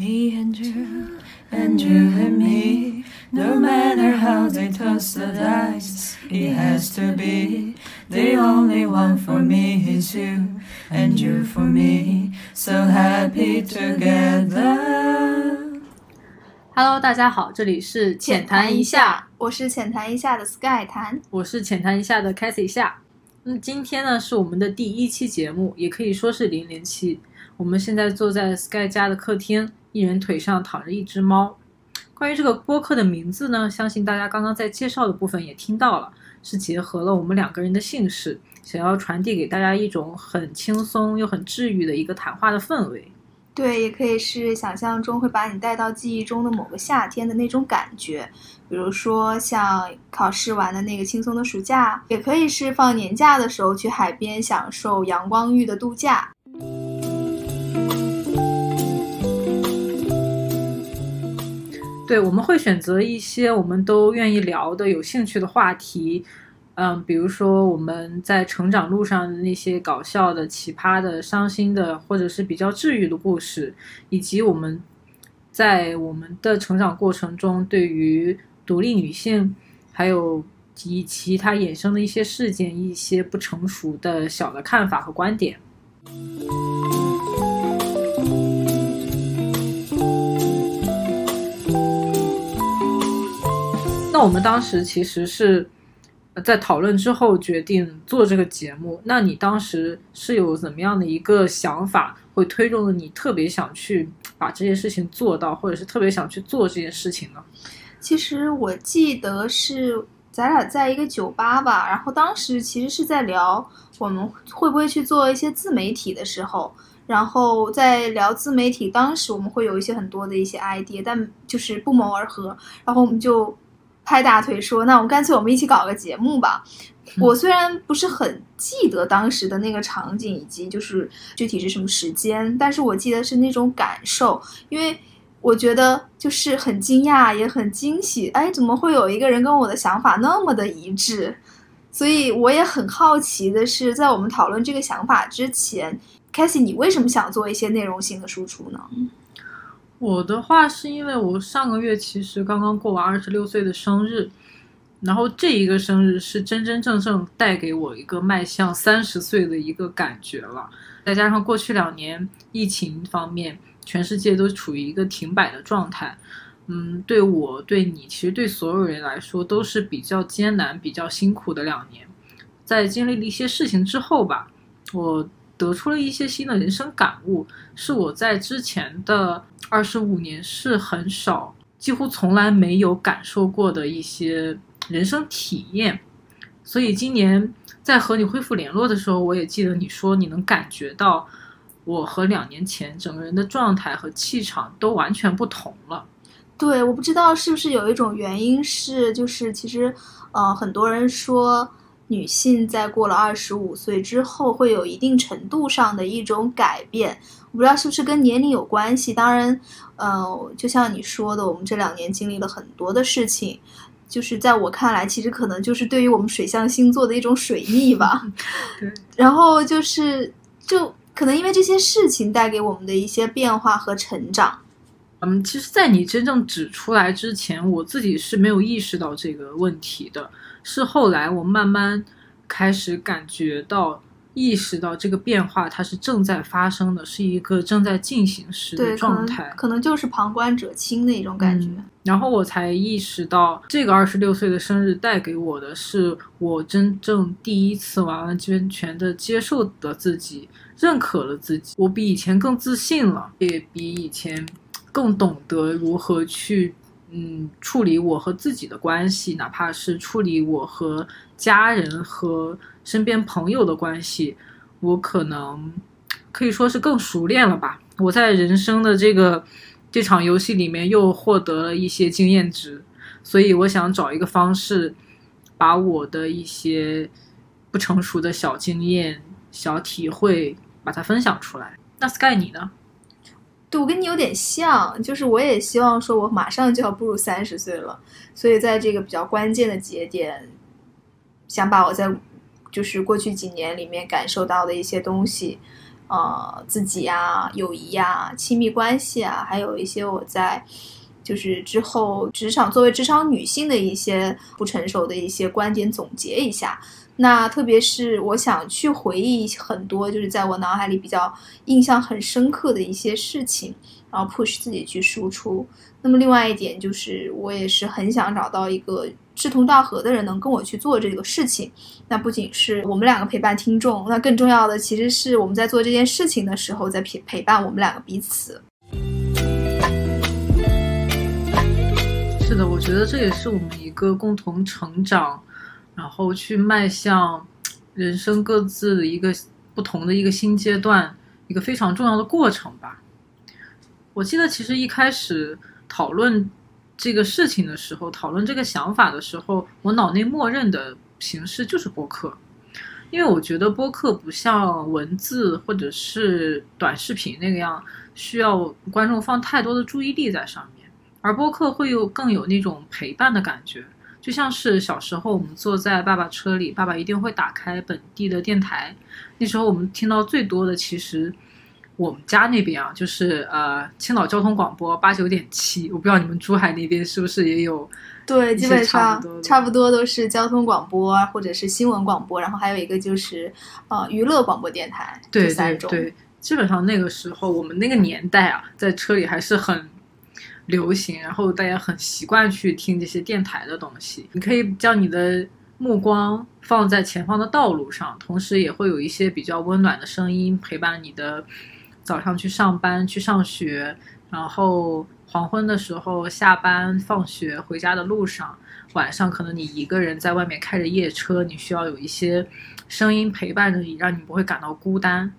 Me and you, and you and me. No matter how they toss the dice, it has to be. The only one for me is you, and you for me. So happy together. Hello，大家好，这里是浅谈一下，，我是浅谈一下的 Sky 谈。我是浅谈一下的 Cathy 夏。嗯，今天呢是我们的第一期节目，也可以说是零零七。我们现在坐在 Sky 家的客厅，一人腿上躺着一只猫。关于这个播客的名字呢，相信大家刚刚在介绍的部分也听到了，是结合了我们两个人的姓氏，想要传递给大家一种很轻松又很治愈的一个谈话的氛围。对，也可以是想象中会把你带到记忆中的某个夏天的那种感觉，比如说像考试完的那个轻松的暑假，也可以是放年假的时候去海边享受阳光浴的度假。对，我们会选择一些我们都愿意聊的、有兴趣的话题，嗯，比如说我们在成长路上的那些搞笑的、奇葩的、伤心的，或者是比较治愈的故事，以及我们在我们的成长过程中对于独立女性，还有以其他衍生的一些事件、一些不成熟的小的看法和观点。那我们当时其实是在讨论之后决定做这个节目。那你当时是有怎么样的一个想法，会推动了你特别想去把这件事情做到，或者是特别想去做这件事情呢？其实我记得是咱俩在一个酒吧吧，然后当时其实是在聊我们会不会去做一些自媒体的时候，然后在聊自媒体，当时我们会有一些很多的一些 idea，但就是不谋而合，然后我们就拍大腿说，那我们干脆我们一起搞个节目吧。我虽然不是很记得当时的那个场景以及就是具体是什么时间，但是我记得是那种感受，因为我觉得就是很惊讶，也很惊喜。哎，怎么会有一个人跟我的想法那么的一致？所以我也很好奇的是，在我们讨论这个想法之前 c a s i e 你为什么想做一些内容性的输出呢？我的话是因为我上个月其实刚刚过完二十六岁的生日，然后这一个生日是真真正正带给我一个迈向三十岁的一个感觉了。再加上过去两年疫情方面，全世界都处于一个停摆的状态，嗯，对我对你，其实对所有人来说都是比较艰难、比较辛苦的两年。在经历了一些事情之后吧，我得出了一些新的人生感悟，是我在之前的二十五年是很少，几乎从来没有感受过的一些人生体验。所以今年在和你恢复联络的时候，我也记得你说你能感觉到我和两年前整个人的状态和气场都完全不同了。对，我不知道是不是有一种原因是，就是其实，呃，很多人说女性在过了二十五岁之后会有一定程度上的一种改变，我不知道是不是跟年龄有关系。当然，呃，就像你说的，我们这两年经历了很多的事情，就是在我看来，其实可能就是对于我们水象星座的一种水逆吧。对，然后就是，就可能因为这些事情带给我们的一些变化和成长。嗯，其实，在你真正指出来之前，我自己是没有意识到这个问题的。是后来我慢慢开始感觉到、意识到这个变化，它是正在发生的，是一个正在进行时的对，可能状态。可能就是旁观者清的一种感觉。嗯然后我才意识到，这个二十六岁的生日带给我的是我真正第一次完完全全的接受了自己，认可了自己。我比以前更自信了，也比以前更懂得如何去嗯处理我和自己的关系，哪怕是处理我和家人和身边朋友的关系，我可能可以说是更熟练了吧。我在人生的这个这场游戏里面又获得了一些经验值，所以我想找一个方式，把我的一些不成熟的小经验、小体会，把它分享出来。那 Sky 你呢？对我跟你有点像，就是我也希望说，我马上就要步入三十岁了，所以在这个比较关键的节点，想把我在就是过去几年里面感受到的一些东西，呃自己啊、友谊啊、亲密关系啊，还有一些我在就是之后职场作为职场女性的一些不成熟的一些观点总结一下。那特别是我想去回忆很多，就是在我脑海里比较印象很深刻的一些事情，然后 push 自己去输出。那么另外一点就是，我也是很想找到一个志同道合的人，能跟我去做这个事情。那不仅是我们两个陪伴听众，那更重要的其实是我们在做这件事情的时候，在陪陪伴我们两个彼此。是的，我觉得这也是我们一个共同成长。然后去迈向人生各自的一个不同的一个新阶段，一个非常重要的过程吧。我记得其实一开始讨论这个事情的时候，讨论这个想法的时候，我脑内默认的形式就是播客，因为我觉得播客不像文字或者是短视频那个样，需要观众放太多的注意力在上面，而播客会有更有那种陪伴的感觉。就像是小时候我们坐在爸爸车里，爸爸一定会打开本地的电台。那时候我们听到最多的，其实我们家那边啊，就是呃青岛交通广播八九点七。我不知道你们珠海那边是不是也有？对，基本上差不多都是交通广播或者是新闻广播，然后还有一个就是呃娱乐广播电台。对对对，基本上那个时候我们那个年代啊，在车里还是很。流行，然后大家很习惯去听这些电台的东西。你可以将你的目光放在前方的道路上，同时也会有一些比较温暖的声音陪伴你的早上去上班、去上学，然后黄昏的时候下班、放学回家的路上，晚上可能你一个人在外面开着夜车，你需要有一些声音陪伴着你，让你不会感到孤单。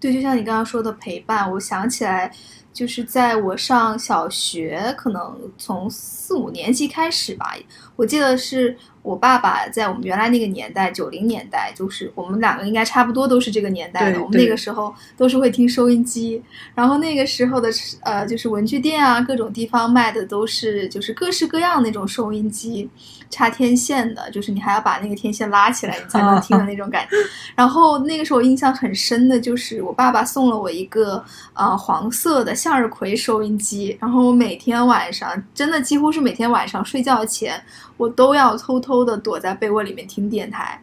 对，就像你刚刚说的陪伴，我想起来。就是在我上小学，可能从四五年级开始吧，我记得是。我爸爸在我们原来那个年代，九零年代，就是我们两个应该差不多都是这个年代的。我们那个时候都是会听收音机，然后那个时候的呃，就是文具店啊，各种地方卖的都是就是各式各样那种收音机，插天线的，就是你还要把那个天线拉起来你才能听的那种感觉。然后那个时候印象很深的就是我爸爸送了我一个呃黄色的向日葵收音机，然后我每天晚上真的几乎是每天晚上睡觉前。我都要偷偷的躲在被窝里面听电台，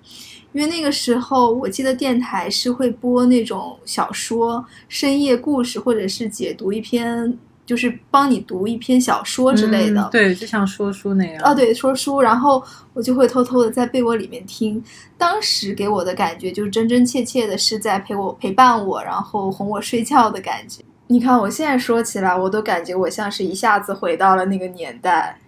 因为那个时候我记得电台是会播那种小说、深夜故事，或者是解读一篇，就是帮你读一篇小说之类的。对，就像说书那样。啊，对，说书，然后我就会偷偷的在被窝里面听。当时给我的感觉就是真真切切的是在陪我陪伴我，然后哄我睡觉的感觉。你看我现在说起来，我都感觉我像是一下子回到了那个年代。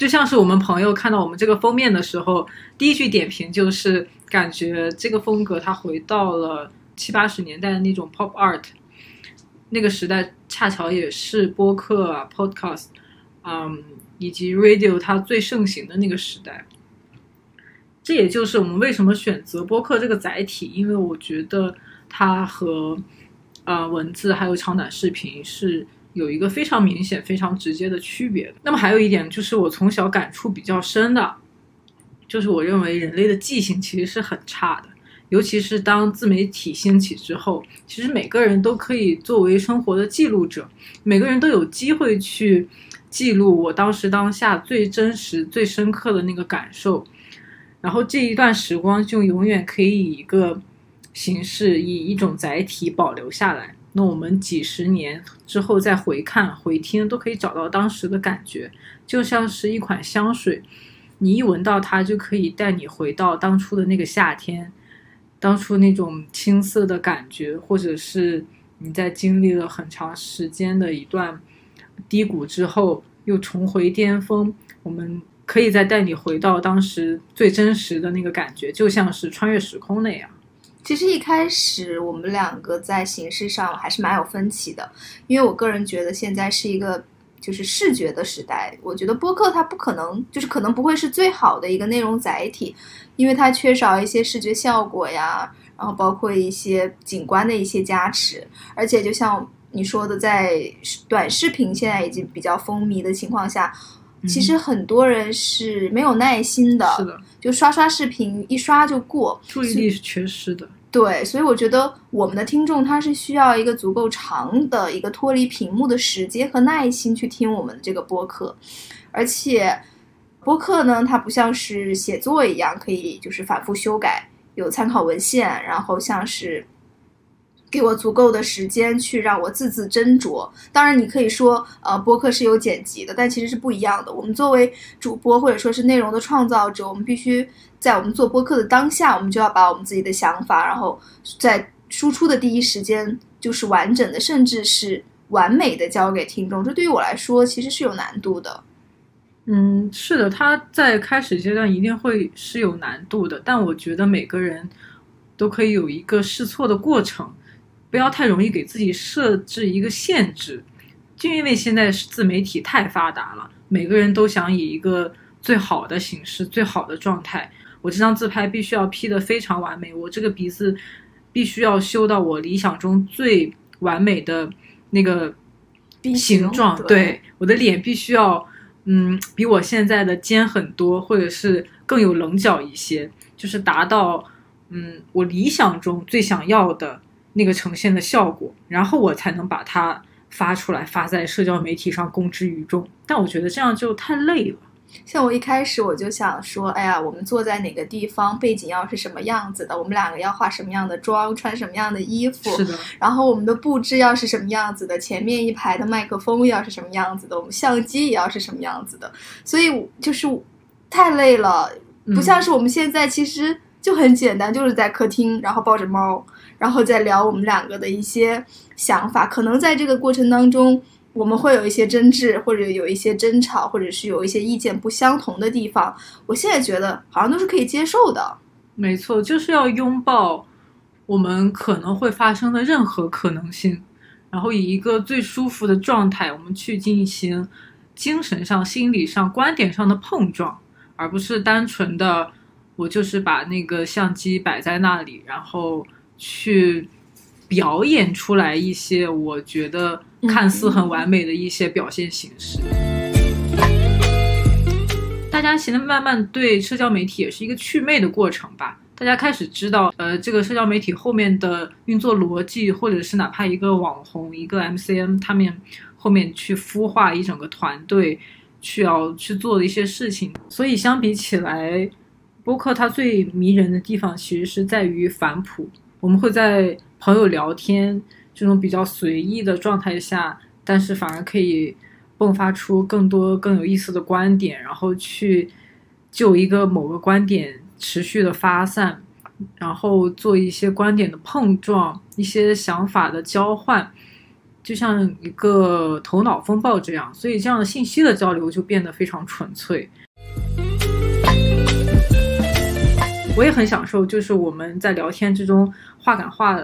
就像是我们朋友看到我们这个封面的时候，第一句点评就是感觉这个风格它回到了七八十年代的那种 pop art，那个时代恰巧也是播客啊 podcast，嗯，以及 radio 它最盛行的那个时代。这也就是我们为什么选择播客这个载体，因为我觉得它和呃文字还有长短视频是。有一个非常明显、非常直接的区别。那么还有一点就是我从小感触比较深的，就是我认为人类的记性其实是很差的，尤其是当自媒体兴起之后，其实每个人都可以作为生活的记录者，每个人都有机会去记录我当时当下最真实、最深刻的那个感受，然后这一段时光就永远可以以一个形式、以一种载体保留下来。那我们几十年之后再回看、回听，都可以找到当时的感觉，就像是一款香水，你一闻到它，就可以带你回到当初的那个夏天，当初那种青涩的感觉，或者是你在经历了很长时间的一段低谷之后，又重回巅峰，我们可以再带你回到当时最真实的那个感觉，就像是穿越时空那样。其实一开始我们两个在形式上还是蛮有分歧的，因为我个人觉得现在是一个就是视觉的时代，我觉得播客它不可能就是可能不会是最好的一个内容载体，因为它缺少一些视觉效果呀，然后包括一些景观的一些加持，而且就像你说的，在短视频现在已经比较风靡的情况下。其实很多人是没有耐心的，是的，就刷刷视频一刷就过，注意力是缺失的。对，所以我觉得我们的听众他是需要一个足够长的一个脱离屏幕的时间和耐心去听我们的这个播客，而且播客呢，它不像是写作一样可以就是反复修改，有参考文献，然后像是。给我足够的时间去让我字字斟酌。当然，你可以说，呃，播客是有剪辑的，但其实是不一样的。我们作为主播或者说是内容的创造者，我们必须在我们做播客的当下，我们就要把我们自己的想法，然后在输出的第一时间就是完整的，甚至是完美的交给听众。这对于我来说，其实是有难度的。嗯，是的，他在开始阶段一定会是有难度的，但我觉得每个人都可以有一个试错的过程。不要太容易给自己设置一个限制，就因为现在自媒体太发达了，每个人都想以一个最好的形式、最好的状态。我这张自拍必须要 P 的非常完美，我这个鼻子必须要修到我理想中最完美的那个形状。对，我的脸必须要，嗯，比我现在的尖很多，或者是更有棱角一些，就是达到，嗯，我理想中最想要的。那个呈现的效果，然后我才能把它发出来，发在社交媒体上公之于众。但我觉得这样就太累了。像我一开始我就想说，哎呀，我们坐在哪个地方，背景要是什么样子的，我们两个要化什么样的妆，穿什么样的衣服，是的。然后我们的布置要是什么样子的，前面一排的麦克风要是什么样子的，我们相机也要是什么样子的。所以就是太累了，不像是我们现在其实就很简单，就是在客厅，然后抱着猫。然后再聊我们两个的一些想法，可能在这个过程当中，我们会有一些争执，或者有一些争吵，或者是有一些意见不相同的地方。我现在觉得好像都是可以接受的。没错，就是要拥抱我们可能会发生的任何可能性，然后以一个最舒服的状态，我们去进行精神上、心理上、观点上的碰撞，而不是单纯的我就是把那个相机摆在那里，然后。去表演出来一些我觉得看似很完美的一些表现形式。大家现在慢慢对社交媒体也是一个祛魅的过程吧。大家开始知道，呃，这个社交媒体后面的运作逻辑，或者是哪怕一个网红、一个 MCN，他们后面去孵化一整个团队，去要去做的一些事情。所以相比起来，播客它最迷人的地方其实是在于反哺。我们会在朋友聊天这种比较随意的状态下，但是反而可以迸发出更多更有意思的观点，然后去就一个某个观点持续的发散，然后做一些观点的碰撞，一些想法的交换，就像一个头脑风暴这样，所以这样的信息的交流就变得非常纯粹。我也很享受，就是我们在聊天之中话赶话，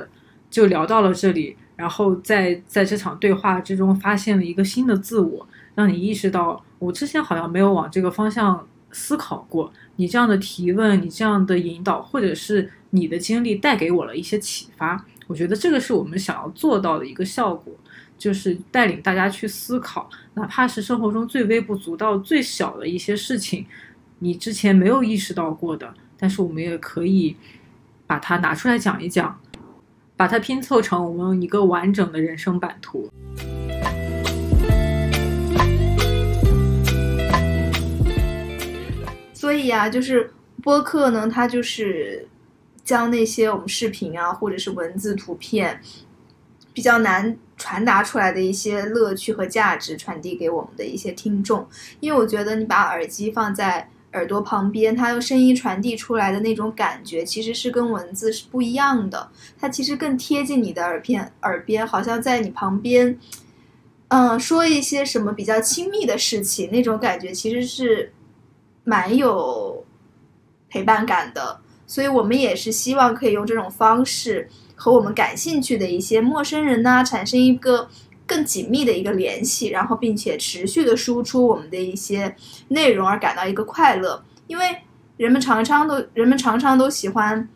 就聊到了这里，然后在在这场对话之中发现了一个新的自我，让你意识到我之前好像没有往这个方向思考过。你这样的提问，你这样的引导，或者是你的经历带给我了一些启发。我觉得这个是我们想要做到的一个效果，就是带领大家去思考，哪怕是生活中最微不足道、最小的一些事情，你之前没有意识到过的。但是我们也可以把它拿出来讲一讲，把它拼凑成我们一个完整的人生版图。所以啊，就是播客呢，它就是将那些我们视频啊，或者是文字、图片比较难传达出来的一些乐趣和价值，传递给我们的一些听众。因为我觉得你把耳机放在。耳朵旁边，它用声音传递出来的那种感觉，其实是跟文字是不一样的。它其实更贴近你的耳片，耳边好像在你旁边，嗯，说一些什么比较亲密的事情，那种感觉其实是蛮有陪伴感的。所以我们也是希望可以用这种方式和我们感兴趣的一些陌生人呐，产生一个。更紧密的一个联系，然后并且持续的输出我们的一些内容，而感到一个快乐。因为人们常常都人们常常都喜欢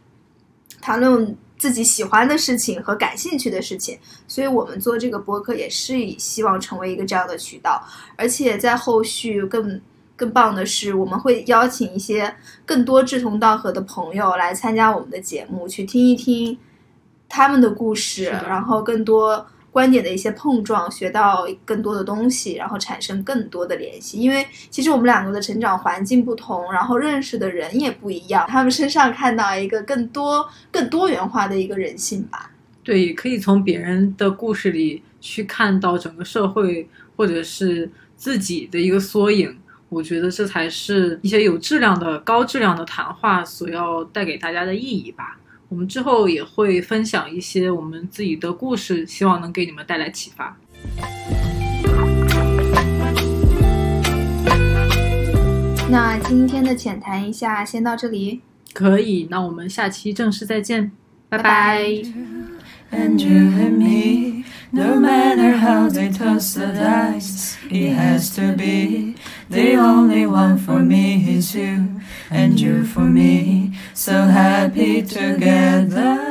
谈论自己喜欢的事情和感兴趣的事情，所以我们做这个博客也是以希望成为一个这样的渠道，而且在后续更更棒的是，我们会邀请一些更多志同道合的朋友来参加我们的节目，去听一听他们的故事，然后更多观点的一些碰撞，学到更多的东西，然后产生更多的联系。因为其实我们两个的成长环境不同，然后认识的人也不一样，他们身上看到一个更多、更多元化的一个人性吧。对，也可以从别人的故事里去看到整个社会或者是自己的一个缩影。我觉得这才是一些有质量的、高质量的谈话所要带给大家的意义吧。我们之后也会分享一些我们自己的故事，希望能给你们带来启发。那今天的浅谈一下，先到这里，可以，那我们下期正式再见，拜拜。拜 And you and me, no matter how they toss the dice, it has to be the only one for me is you, and you for me, so happy together.